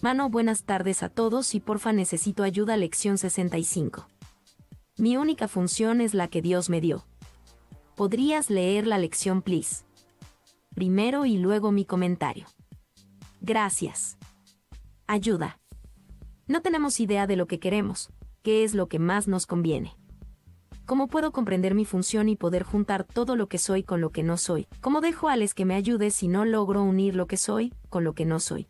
Mano, buenas tardes a todos y porfa necesito ayuda lección 65. Mi única función es la que Dios me dio. ¿Podrías leer la lección, please? Primero y luego mi comentario. Gracias. Ayuda. No tenemos idea de lo que queremos, qué es lo que más nos conviene. ¿Cómo puedo comprender mi función y poder juntar todo lo que soy con lo que no soy? ¿Cómo dejo a les que me ayude si no logro unir lo que soy con lo que no soy?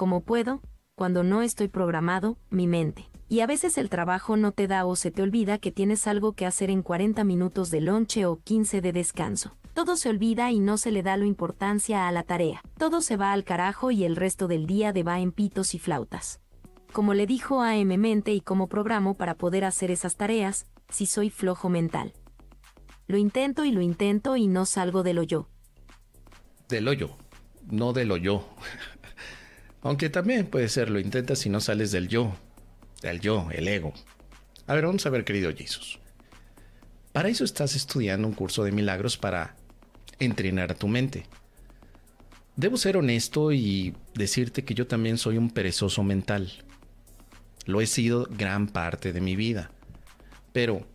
Como puedo, cuando no estoy programado, mi mente. Y a veces el trabajo no te da o se te olvida que tienes algo que hacer en 40 minutos de lonche o 15 de descanso. Todo se olvida y no se le da la importancia a la tarea. Todo se va al carajo y el resto del día de va en pitos y flautas. Como le dijo a M mente y como programo para poder hacer esas tareas, si soy flojo mental. Lo intento y lo intento y no salgo del hoyo. Del hoyo, no del hoyo. Aunque también puede ser, lo intentas si no sales del yo, del yo, el ego. A ver, vamos a ver, querido Jesús. Para eso estás estudiando un curso de milagros para entrenar a tu mente. Debo ser honesto y decirte que yo también soy un perezoso mental. Lo he sido gran parte de mi vida. Pero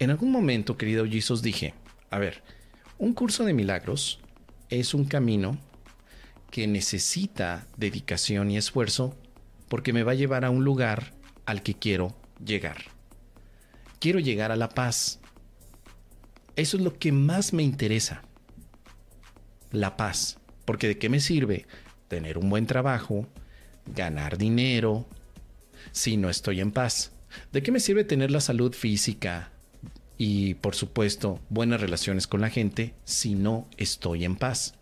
en algún momento, querido Jesús, dije, a ver, un curso de milagros es un camino que necesita dedicación y esfuerzo porque me va a llevar a un lugar al que quiero llegar. Quiero llegar a la paz. Eso es lo que más me interesa. La paz. Porque de qué me sirve tener un buen trabajo, ganar dinero, si no estoy en paz. ¿De qué me sirve tener la salud física y, por supuesto, buenas relaciones con la gente si no estoy en paz?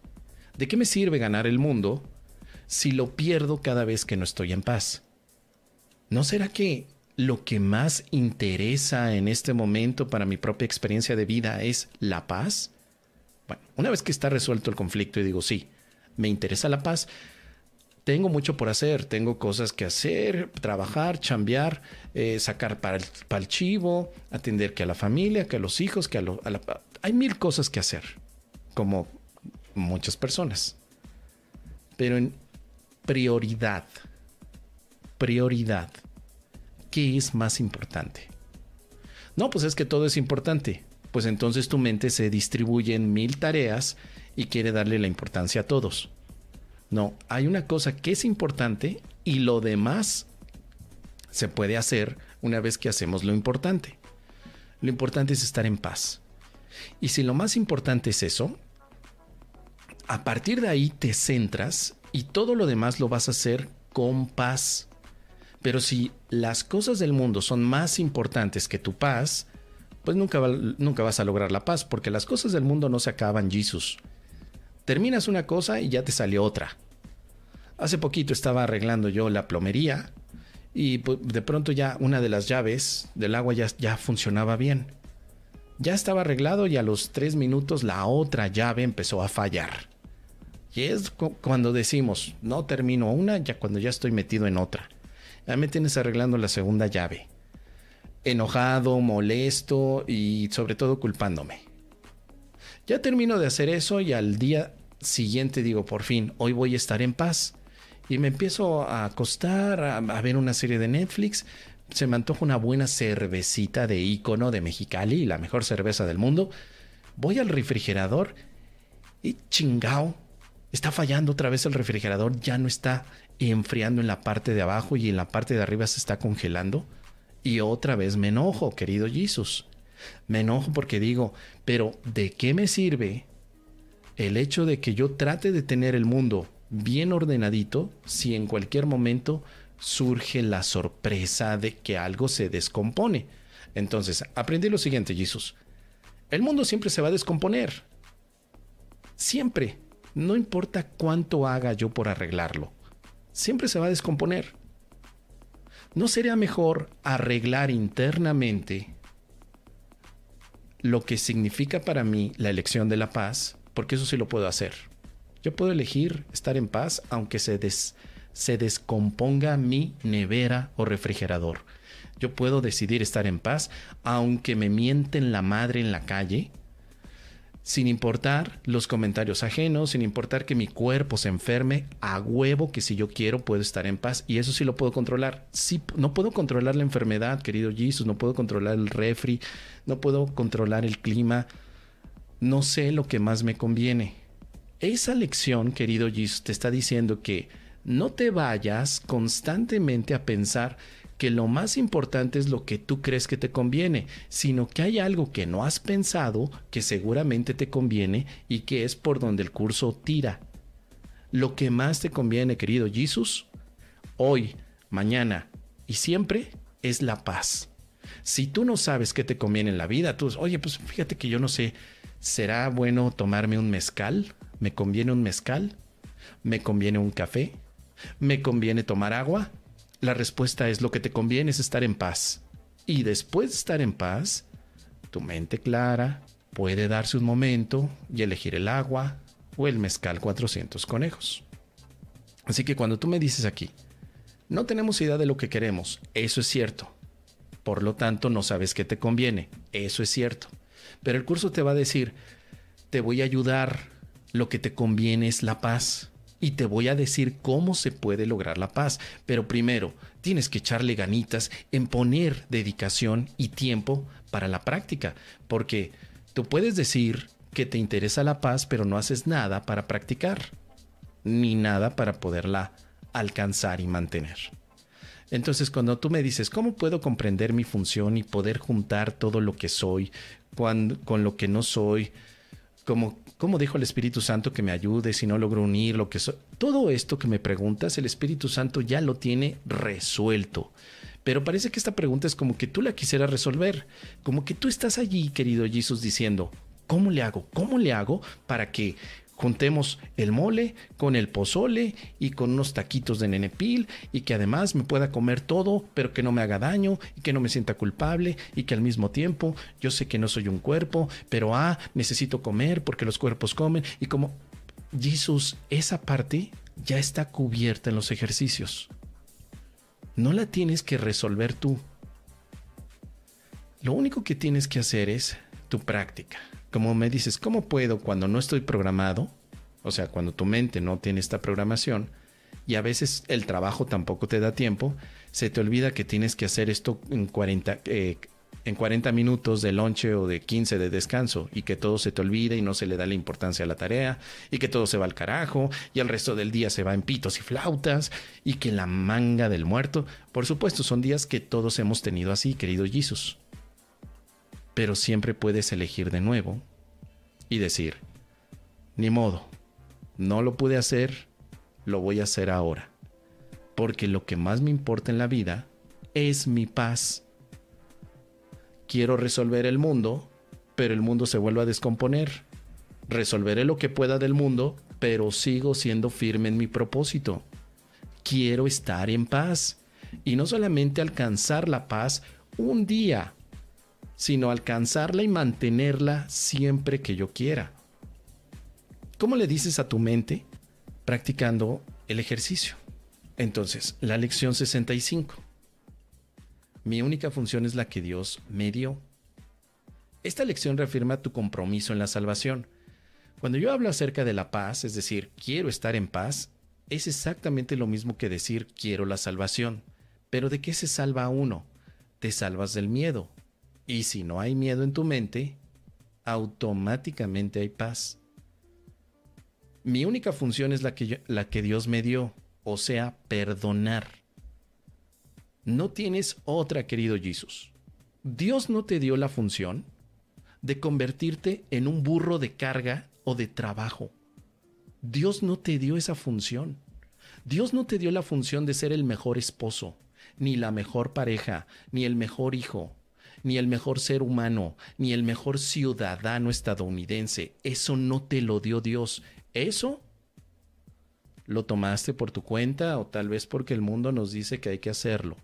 ¿De qué me sirve ganar el mundo si lo pierdo cada vez que no estoy en paz? ¿No será que lo que más interesa en este momento para mi propia experiencia de vida es la paz? Bueno, una vez que está resuelto el conflicto y digo, sí, me interesa la paz, tengo mucho por hacer, tengo cosas que hacer, trabajar, chambear, eh, sacar para el, chivo, atender que a la familia, que a los hijos, que a, a la... Hay mil cosas que hacer, como muchas personas. Pero en prioridad, prioridad, ¿qué es más importante? No, pues es que todo es importante. Pues entonces tu mente se distribuye en mil tareas y quiere darle la importancia a todos. No, hay una cosa que es importante y lo demás se puede hacer una vez que hacemos lo importante. Lo importante es estar en paz. Y si lo más importante es eso, a partir de ahí te centras y todo lo demás lo vas a hacer con paz. Pero si las cosas del mundo son más importantes que tu paz, pues nunca, nunca vas a lograr la paz, porque las cosas del mundo no se acaban, Jesus. Terminas una cosa y ya te salió otra. Hace poquito estaba arreglando yo la plomería y pues, de pronto ya una de las llaves del agua ya, ya funcionaba bien. Ya estaba arreglado y a los tres minutos la otra llave empezó a fallar. Y es cuando decimos, no termino una, ya cuando ya estoy metido en otra. Ya me tienes arreglando la segunda llave. Enojado, molesto y sobre todo culpándome. Ya termino de hacer eso y al día siguiente digo, por fin, hoy voy a estar en paz. Y me empiezo a acostar, a, ver una serie de Netflix. Se me antoja una buena cervecita de ícono de Mexicali, la mejor cerveza del mundo. Voy al refrigerador y chingao, está fallando otra vez el refrigerador, ya no está enfriando en la parte de abajo y en la parte de arriba se está congelando. Y otra vez me enojo, querido Jesús. Me enojo porque digo, pero ¿de qué me sirve el hecho de que yo trate de tener el mundo bien ordenadito si en cualquier momento surge la sorpresa de que algo se descompone? Entonces, aprendí lo siguiente, Jesús. El mundo siempre se va a descomponer. Siempre no importa cuánto haga yo por arreglarlo, siempre se va a descomponer. ¿No sería mejor arreglar internamente lo que significa para mí la elección de la paz? Porque eso sí lo puedo hacer. Yo puedo elegir estar en paz aunque se, se descomponga mi nevera o refrigerador. Yo puedo decidir estar en paz aunque me mienten la madre en la calle sin importar los comentarios ajenos, sin importar que mi cuerpo se enferme, a huevo que si yo quiero puedo estar en paz y eso sí lo puedo controlar. Sí, no puedo controlar la enfermedad, querido Jesus, no puedo controlar el refri, no puedo controlar el clima, no sé lo que más me conviene. Esa lección, querido Jesus, te está diciendo que no te vayas constantemente a pensar que lo más importante es lo que tú crees que te conviene, sino que hay algo que no has pensado que seguramente te conviene y que es por donde el curso tira. Lo que más te conviene, querido Jesús, hoy, mañana y siempre es la paz. Si tú no sabes qué te conviene en la vida, tú, oye, pues fíjate que yo no sé, ¿será bueno tomarme un mezcal? ¿Me conviene un mezcal? ¿Me conviene un café? ¿Me conviene tomar agua? La respuesta es lo que te conviene es estar en paz. Y después de estar en paz, tu mente clara puede darse un momento y elegir el agua o el mezcal 400 conejos. Así que cuando tú me dices aquí, no tenemos idea de lo que queremos, eso es cierto. Por lo tanto, no sabes qué te conviene, eso es cierto. Pero el curso te va a decir, te voy a ayudar, lo que te conviene es la paz y te voy a decir cómo se puede lograr la paz. Pero primero, tienes que echarle ganitas en poner dedicación y tiempo para la práctica, porque tú puedes decir que te interesa la paz, pero no haces nada para practicar, ni nada para poderla alcanzar y mantener. Entonces, cuando tú me dices, ¿cómo puedo comprender mi función y poder juntar todo lo que soy con, lo que no soy? Como ¿Cómo dijo el Espíritu Santo que me ayude si no logro unir lo que? Todo esto que me preguntas, el Espíritu Santo ya lo tiene resuelto. Pero parece que esta pregunta es como que tú la quisieras resolver. Como que tú estás allí, querido Jesús, diciendo, ¿cómo le hago? ¿Cómo le hago para que juntemos el mole con el pozole y con unos taquitos de nenepil y que además me pueda comer todo, pero que no me haga daño y que no me sienta culpable y que al mismo tiempo yo sé que no soy un cuerpo, pero ah, necesito comer porque los cuerpos comen y como Jesús, esa parte ya está cubierta en los ejercicios. No la tienes que resolver tú. Lo único que tienes que hacer es tu práctica como me dices, ¿cómo puedo cuando no estoy programado? O sea, cuando tu mente no tiene esta programación y a veces el trabajo tampoco te da tiempo, se te olvida que tienes que hacer esto en 40, eh, en 40 minutos de lonche o de 15 de descanso y que todo se te olvida y no se le da la importancia a la tarea y que todo se va al carajo y el resto del día se va en pitos y flautas y que la manga del muerto. Por supuesto, son días que todos hemos tenido así, querido Jesus pero siempre puedes elegir de nuevo y decir, ni modo, no lo pude hacer, lo voy a hacer ahora, porque lo que más me importa en la vida es mi paz. Quiero resolver el mundo, pero el mundo se vuelve a descomponer. Resolveré lo que pueda del mundo, pero sigo siendo firme en mi propósito. Quiero estar en paz y no solamente alcanzar la paz un día, sino alcanzarla y mantenerla siempre que yo quiera. ¿Cómo le dices a tu mente? Practicando el ejercicio. Entonces, la lección 65. Mi única función es la que Dios me dio. Esta lección reafirma tu compromiso en la salvación. Cuando yo hablo acerca de la paz, es decir, quiero estar en paz, es exactamente lo mismo que decir quiero la salvación. Pero ¿de qué se salva uno? Te salvas del miedo, y si no hay miedo en tu mente, automáticamente hay paz. Mi única función es la que, la que Dios me dio, o sea, perdonar. No tienes otra, querido Jesús. Dios no te dio la función de convertirte en un burro de carga o de trabajo. Dios no te dio esa función. Dios no te dio la función de ser el mejor esposo, ni la mejor pareja, ni el mejor hijo, ni el mejor ser humano, ni el mejor ciudadano estadounidense. Eso no te lo dio Dios. Eso lo tomaste por tu cuenta o tal vez porque el mundo nos dice que hay que hacerlo.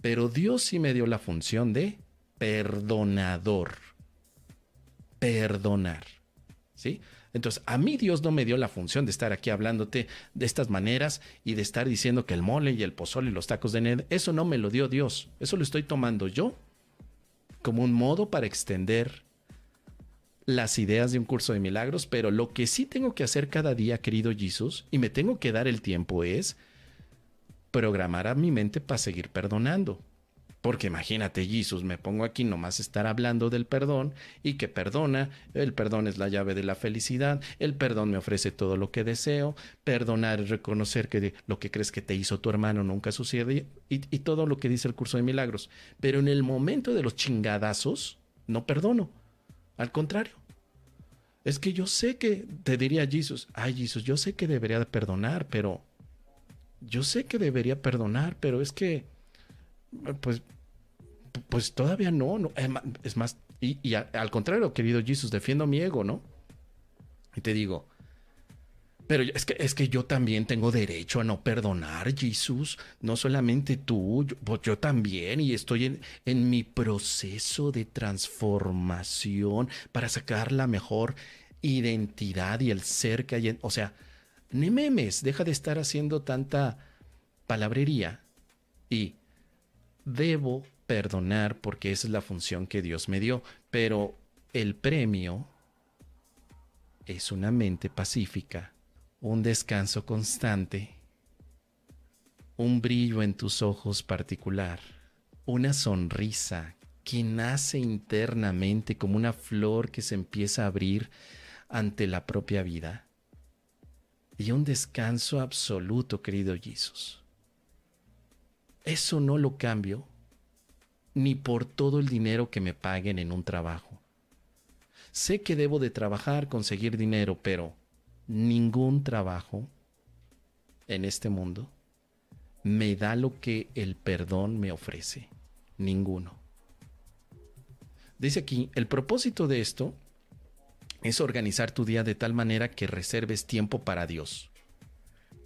Pero Dios sí me dio la función de perdonador. Perdonar. ¿Sí? Entonces, a mí Dios no me dio la función de estar aquí hablándote de estas maneras y de estar diciendo que el mole y el pozole y los tacos de Ned, eso no me lo dio Dios. Eso lo estoy tomando yo como un modo para extender las ideas de un curso de milagros, pero lo que sí tengo que hacer cada día, querido Jesús, y me tengo que dar el tiempo es programar a mi mente para seguir perdonando. Porque imagínate, Jesús, me pongo aquí nomás estar hablando del perdón y que perdona, el perdón es la llave de la felicidad, el perdón me ofrece todo lo que deseo, perdonar es reconocer que lo que crees que te hizo tu hermano nunca sucede y, y todo lo que dice el curso de milagros. Pero en el momento de los chingadazos, no perdono. Al contrario. Es que yo sé que, te diría Jesús, ay Jesús, yo sé que debería de perdonar, pero yo sé que debería perdonar, pero es que, pues, pues todavía no, no. Es más, y, al contrario, querido Jesús, defiendo mi ego, ¿no? Y te digo, pero es que, es que yo también tengo derecho a no perdonar, Jesús. No solamente tú, yo, pues yo también. Y estoy en, en, mi proceso de transformación para sacar la mejor identidad y el ser que hay en... O sea, ni memes, deja de estar haciendo tanta palabrería. Y debo perdonar porque esa es la función que Dios me dio. Pero el premio es una mente pacífica un descanso constante, un brillo en tus ojos particular, una sonrisa que nace internamente como una flor que se empieza a abrir ante la propia vida. Y un descanso absoluto, querido Jesús. Eso no lo cambio ni por todo el dinero que me paguen en un trabajo. Sé que debo de trabajar, conseguir dinero, pero ningún trabajo en este mundo me da lo que el perdón me ofrece. Ninguno. Dice aquí, el propósito de esto es organizar tu día de tal manera que reserves tiempo para Dios,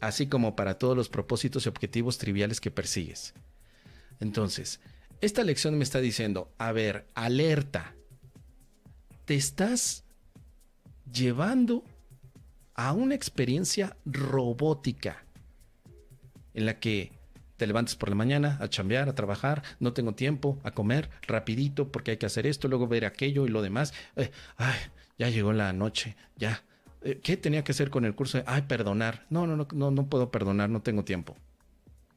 así como para todos los propósitos y objetivos triviales que persigues. Entonces, esta lección me está diciendo, a ver, alerta, te estás llevando a una experiencia robótica en la que te levantas por la mañana a chambear, a trabajar, no tengo tiempo, a comer rapidito porque hay que hacer esto, luego ver aquello y lo demás. Eh, ay, ya llegó la noche, ya. Eh, ¿Qué tenía que hacer con el curso? Ay, perdonar. No, no, no, no, puedo perdonar, no tengo tiempo.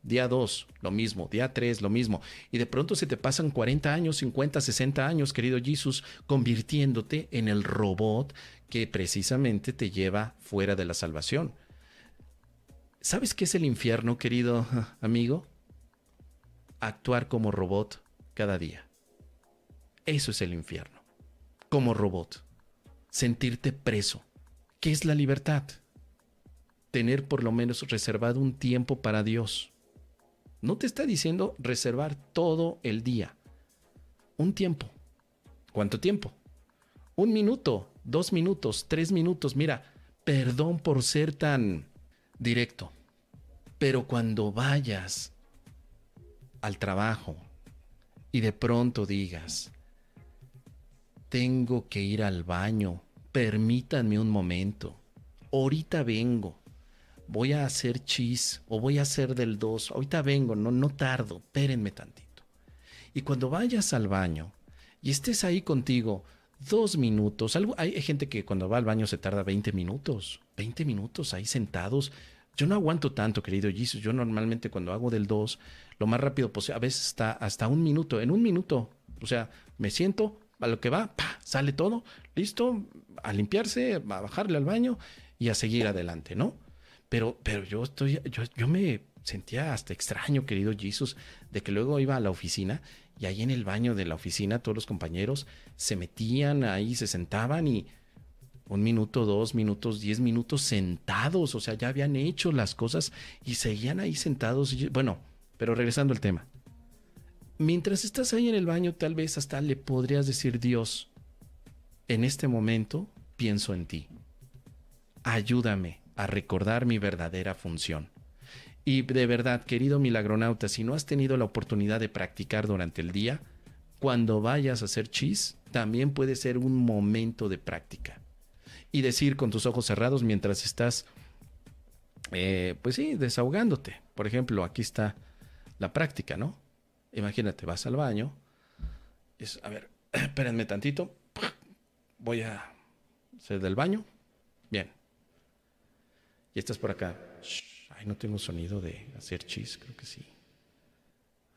Día 2, lo mismo. Día 3, lo mismo. Y de pronto se te pasan 40 años, 50, 60 años, querido Jesús, convirtiéndote en el robot que precisamente te lleva fuera de la salvación. ¿Sabes qué es el infierno, querido amigo? Actuar como robot cada día. Eso es el infierno. Como robot. Sentirte preso. ¿Qué es la libertad? Tener por lo menos reservado un tiempo para Dios. No te está diciendo reservar todo el día. Un tiempo. ¿Cuánto tiempo? Un minuto, dos minutos, tres minutos. Mira, perdón por ser tan directo, pero cuando vayas al trabajo y de pronto digas, tengo que ir al baño, permítanme un momento, ahorita vengo, voy a hacer chis o voy a hacer del dos, ahorita vengo, no, no tardo, espérenme tantito. Y cuando vayas al baño y estés ahí contigo, dos minutos. Algo, hay gente que cuando va al baño se tarda 20 minutos. 20 minutos ahí sentados. Yo no aguanto tanto, querido Jesus. Yo normalmente cuando hago del 2, lo más rápido posible, a veces está hasta un minuto. En un minuto, o sea, me siento, a lo que va, sale todo, listo, a limpiarse, a bajarle al baño y a seguir adelante, ¿no? Pero, pero yo estoy, yo, yo me sentía hasta extraño, querido Jesus, de que luego iba a la oficina y ahí en el baño de la oficina todos los compañeros se metían ahí, se sentaban y un minuto, dos minutos, diez minutos sentados, o sea, ya habían hecho las cosas y seguían ahí sentados. bueno, pero regresando al tema. Mientras estás ahí en el baño, tal vez hasta le podrías decir, Dios, en este momento pienso en ti. Ayúdame a recordar mi verdadera función. Y de verdad, querido milagronauta, si no has tenido la oportunidad de practicar durante el día, cuando vayas a hacer chis, también puede ser un momento de práctica. Y decir con tus ojos cerrados mientras estás, eh, pues sí, desahogándote. Por ejemplo, aquí está la práctica, ¿no? Imagínate, vas al baño. Es, a ver, espérenme tantito. Voy a hacer del baño. Bien. Y estás por acá. Ay, no tengo sonido de hacer chis, creo que sí.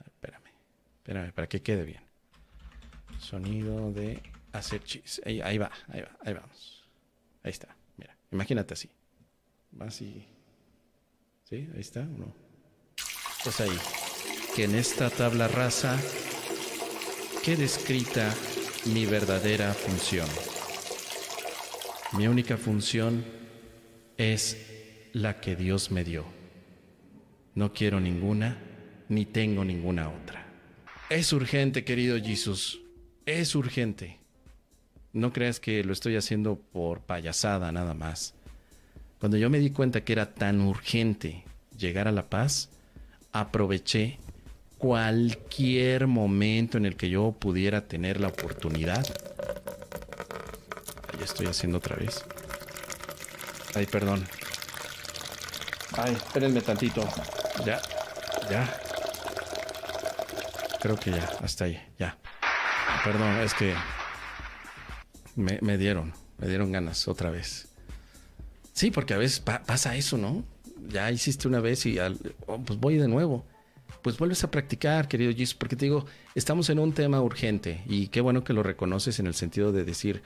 espérame, espérame, para que quede bien. Sonido de hacer chis. Ahí, va, ahí va, ahí vamos. Ahí está, mira, imagínate así. Más y... ¿Sí? Ahí está, ¿o no? Pues ahí. Que en esta tabla rasa quede escrita mi verdadera función. Mi única función es la que Dios me dio. No quiero ninguna, ni tengo ninguna otra. Es urgente, querido Jesús. Es urgente. No creas que lo estoy haciendo por payasada nada más. Cuando yo me di cuenta que era tan urgente llegar a la paz, aproveché cualquier momento en el que yo pudiera tener la oportunidad. Ahí estoy haciendo otra vez. Ay, perdón. Ay, espérenme tantito. Ya, ya. Creo que ya, hasta ahí, ya. Perdón, es que me, dieron, me dieron ganas otra vez. Sí, porque a veces pasa eso, ¿no? Ya hiciste una vez y oh, pues voy de nuevo. Pues vuelves a practicar, querido Jesus, porque te digo, estamos en un tema urgente y qué bueno que lo reconoces en el sentido de decir,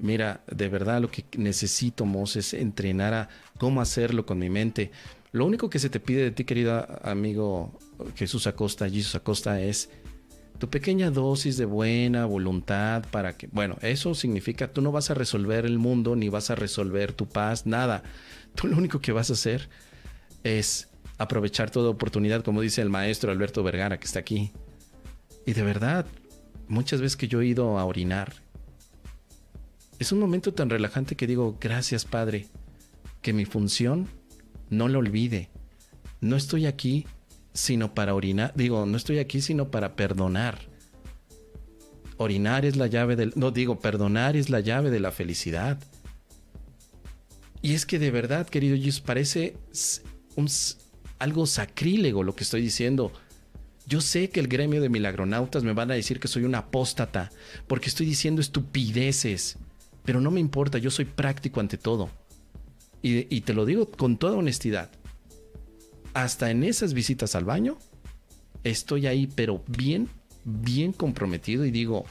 mira, de verdad lo que necesito, Moses, es entrenar a cómo hacerlo con mi mente. Lo único que se te pide de ti, querido amigo Jesús Acosta, Jesús Acosta, es tu pequeña dosis de buena voluntad para que, bueno, eso significa tú no vas a resolver el mundo ni vas a resolver tu paz, nada. Tú lo único que vas a hacer es aprovechar toda oportunidad, como dice el maestro Alberto Vergara que está aquí. Y de verdad, muchas veces que yo he ido a orinar, es un momento tan relajante que digo, gracias Padre, que mi función no lo olvide. No estoy aquí sino para orinar. Digo, no estoy aquí sino para perdonar. Orinar es la llave del... No digo, perdonar es la llave de la felicidad. Y es que de verdad, querido Jesus, parece algo sacrílego lo que estoy diciendo. Yo sé que el gremio de milagronautas me van a decir que soy un apóstata porque estoy diciendo estupideces, pero no me importa, yo soy práctico ante todo. Y, te lo digo con toda honestidad. Hasta en esas visitas al baño, estoy ahí, pero bien, bien comprometido y digo,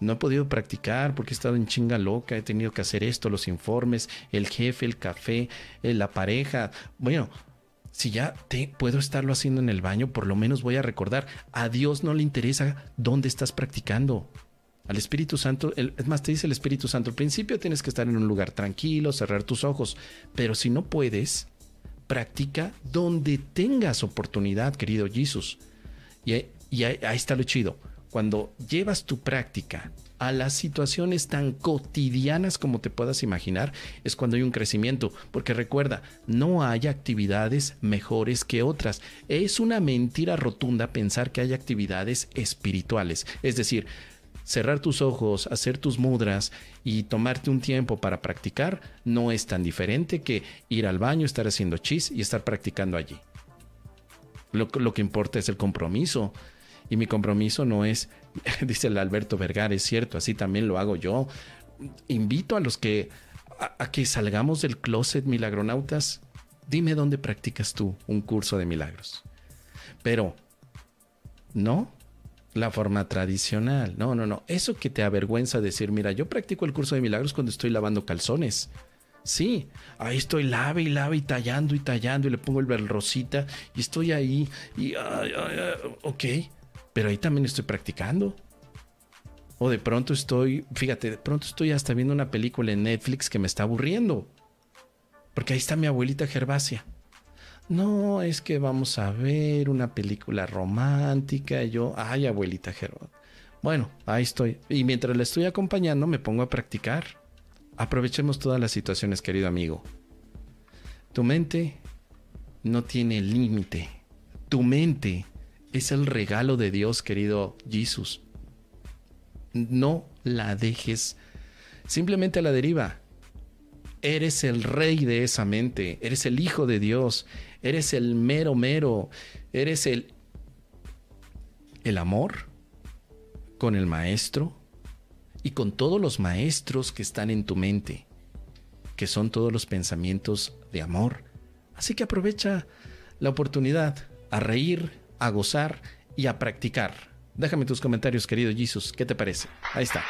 no he podido practicar porque he estado en chinga loca, he tenido que hacer esto, los informes, el jefe, el café, eh, la pareja. Bueno, si ya te puedo estarlo haciendo en el baño, por lo menos voy a recordar, a Dios no le interesa dónde estás practicando. Al Espíritu Santo, es más, te dice el Espíritu Santo, al principio tienes que estar en un lugar tranquilo, cerrar tus ojos, pero si no puedes, practica donde tengas oportunidad, querido Jesús. Y, ahí está lo chido. Cuando llevas tu práctica a las situaciones tan cotidianas como te puedas imaginar, es cuando hay un crecimiento. Porque recuerda, no hay actividades mejores que otras. Es una mentira rotunda pensar que hay actividades espirituales. Es decir, cerrar tus ojos, hacer tus mudras y tomarte un tiempo para practicar no es tan diferente que ir al baño, estar haciendo chis y estar practicando allí. Lo, que importa es el compromiso. Y mi compromiso no es, dice el Alberto Vergara, es cierto, así también lo hago yo. Invito a los que, a que salgamos del closet milagronautas. Dime dónde practicas tú un curso de milagros. Pero, no, la forma tradicional. No, no, no. Eso que te avergüenza decir, mira, yo practico el curso de milagros cuando estoy lavando calzones. Sí, ahí estoy lave y lave y tallando y tallando y le pongo el rosita y estoy ahí y, ok, pero ahí también estoy practicando. O de pronto estoy, fíjate, de pronto estoy hasta viendo una película en Netflix que me está aburriendo. Porque ahí está mi abuelita Gervasia no, es que vamos a ver una película romántica. Yo, ay, abuelita Gerard. Bueno, ahí estoy. Y mientras la estoy acompañando, me pongo a practicar. Aprovechemos todas las situaciones, querido amigo. Tu mente no tiene límite. Tu mente es el regalo de Dios, querido Jesús. No la dejes simplemente a la deriva. Eres el rey de esa mente, eres el hijo de Dios, eres el mero mero, eres el el amor con el maestro y con todos los maestros que están en tu mente, que son todos los pensamientos de amor. Así que aprovecha la oportunidad a reír, a gozar y a practicar. Déjame tus comentarios, querido Jesus. ¿Qué te parece? Ahí está.